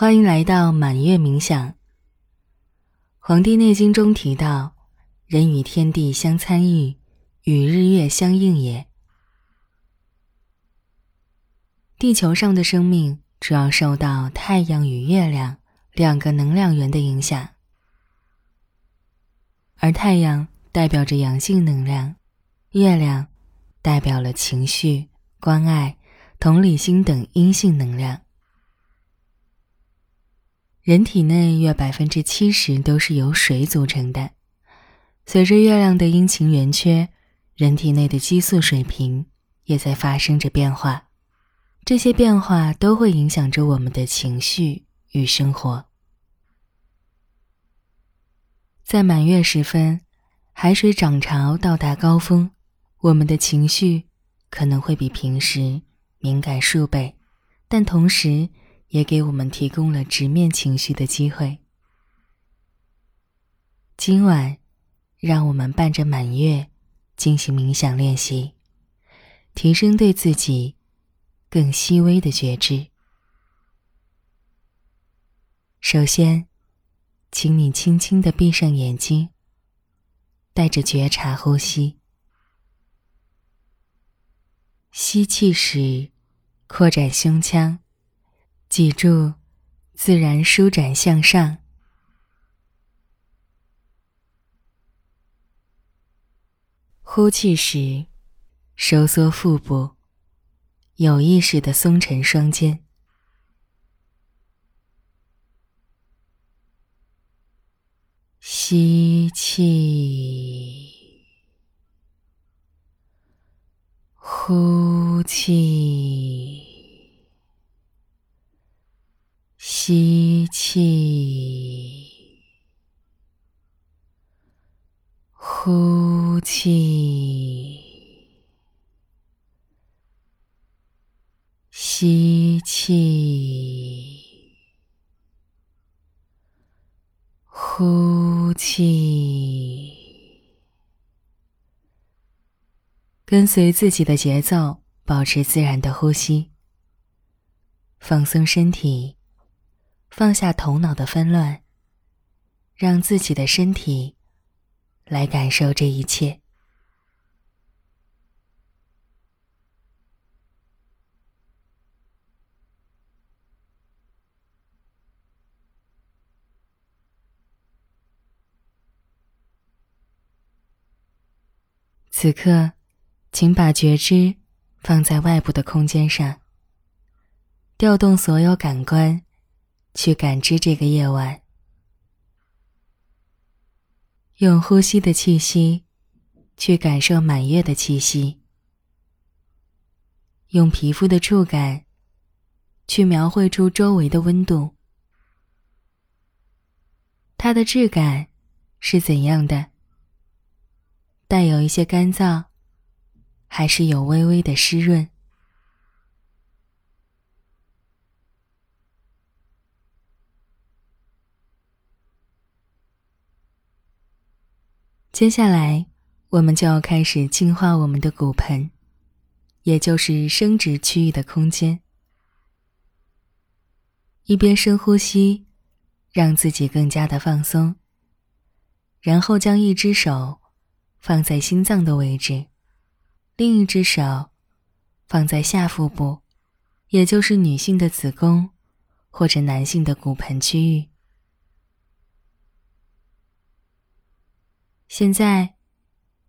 欢迎来到满月冥想。《黄帝内经》中提到，人与天地相参与，与日月相应也。地球上的生命主要受到太阳与月亮两个能量源的影响，而太阳代表着阳性能量，月亮代表了情绪、关爱、同理心等阴性能量。人体内约百分之七十都是由水组成的。随着月亮的阴晴圆缺，人体内的激素水平也在发生着变化。这些变化都会影响着我们的情绪与生活。在满月时分，海水涨潮到达高峰，我们的情绪可能会比平时敏感数倍，但同时。也给我们提供了直面情绪的机会。今晚，让我们伴着满月进行冥想练习，提升对自己更细微的觉知。首先，请你轻轻的闭上眼睛，带着觉察呼吸。吸气时，扩展胸腔。脊柱自然舒展向上，呼气时收缩腹部，有意识的松沉双肩。吸气，呼气。吸气，呼气，吸气，呼气，跟随自己的节奏，保持自然的呼吸，放松身体。放下头脑的纷乱，让自己的身体来感受这一切。此刻，请把觉知放在外部的空间上，调动所有感官。去感知这个夜晚，用呼吸的气息去感受满月的气息，用皮肤的触感去描绘出周围的温度，它的质感是怎样的？带有一些干燥，还是有微微的湿润？接下来，我们就要开始净化我们的骨盆，也就是生殖区域的空间。一边深呼吸，让自己更加的放松，然后将一只手放在心脏的位置，另一只手放在下腹部，也就是女性的子宫或者男性的骨盆区域。现在，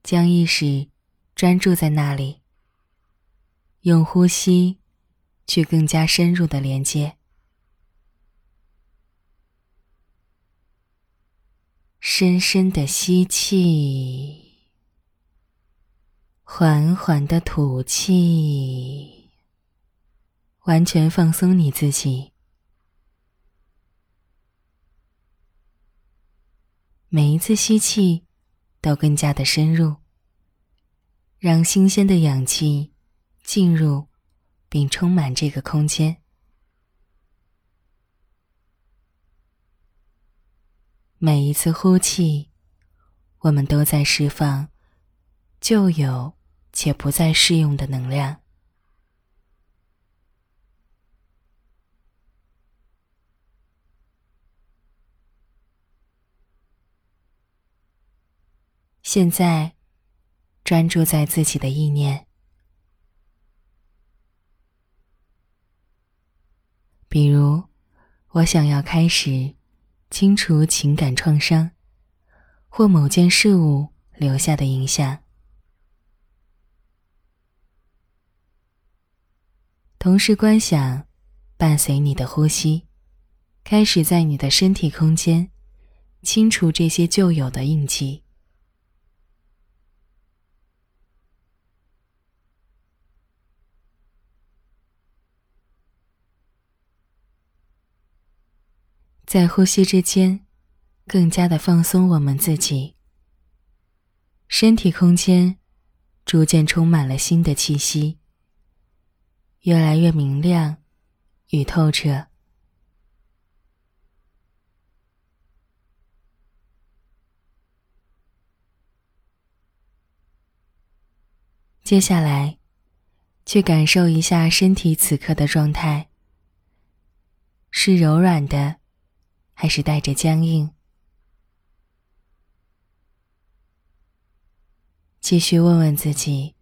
将意识专注在那里，用呼吸去更加深入的连接。深深的吸气，缓缓的吐气，完全放松你自己。每一次吸气。都更加的深入，让新鲜的氧气进入并充满这个空间。每一次呼气，我们都在释放旧有且不再适用的能量。现在，专注在自己的意念，比如，我想要开始清除情感创伤，或某件事物留下的影响。同时观想，伴随你的呼吸，开始在你的身体空间清除这些旧有的印记。在呼吸之间，更加的放松我们自己。身体空间逐渐充满了新的气息。越来越明亮与透彻。接下来，去感受一下身体此刻的状态，是柔软的，还是带着僵硬？继续问问自己。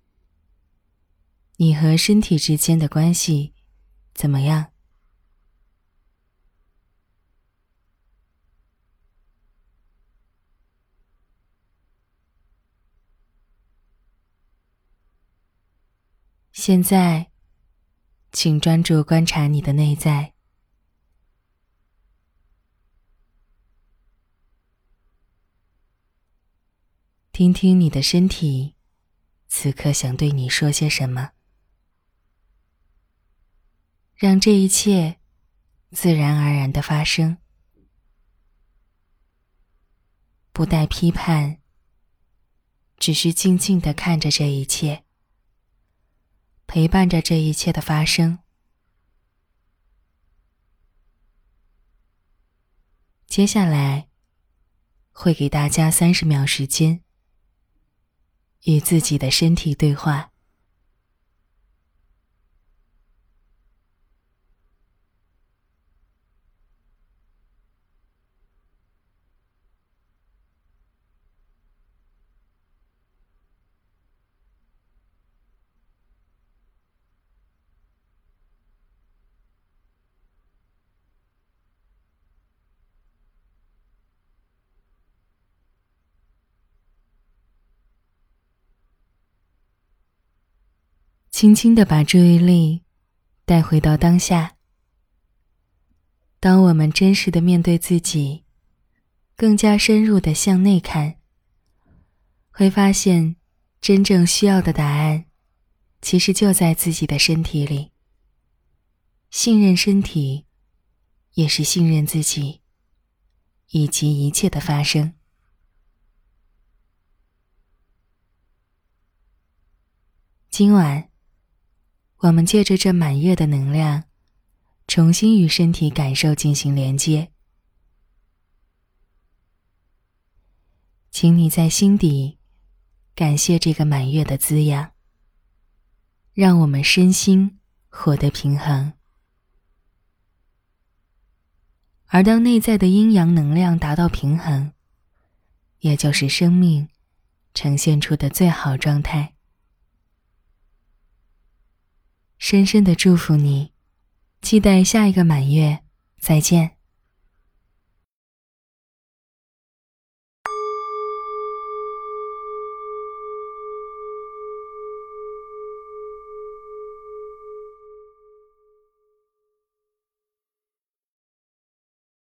你和身体之间的关系怎么样？现在，请专注观察你的内在，听听你的身体此刻想对你说些什么。让这一切自然而然的发生，不带批判，只是静静的看着这一切，陪伴着这一切的发生。接下来会给大家三十秒时间，与自己的身体对话。轻轻的把注意力带回到当下。当我们真实的面对自己，更加深入的向内看，会发现真正需要的答案，其实就在自己的身体里。信任身体，也是信任自己，以及一切的发生。今晚。我们借着这满月的能量，重新与身体感受进行连接。请你在心底感谢这个满月的滋养，让我们身心获得平衡。而当内在的阴阳能量达到平衡，也就是生命呈现出的最好状态。深深的祝福你，期待下一个满月，再见。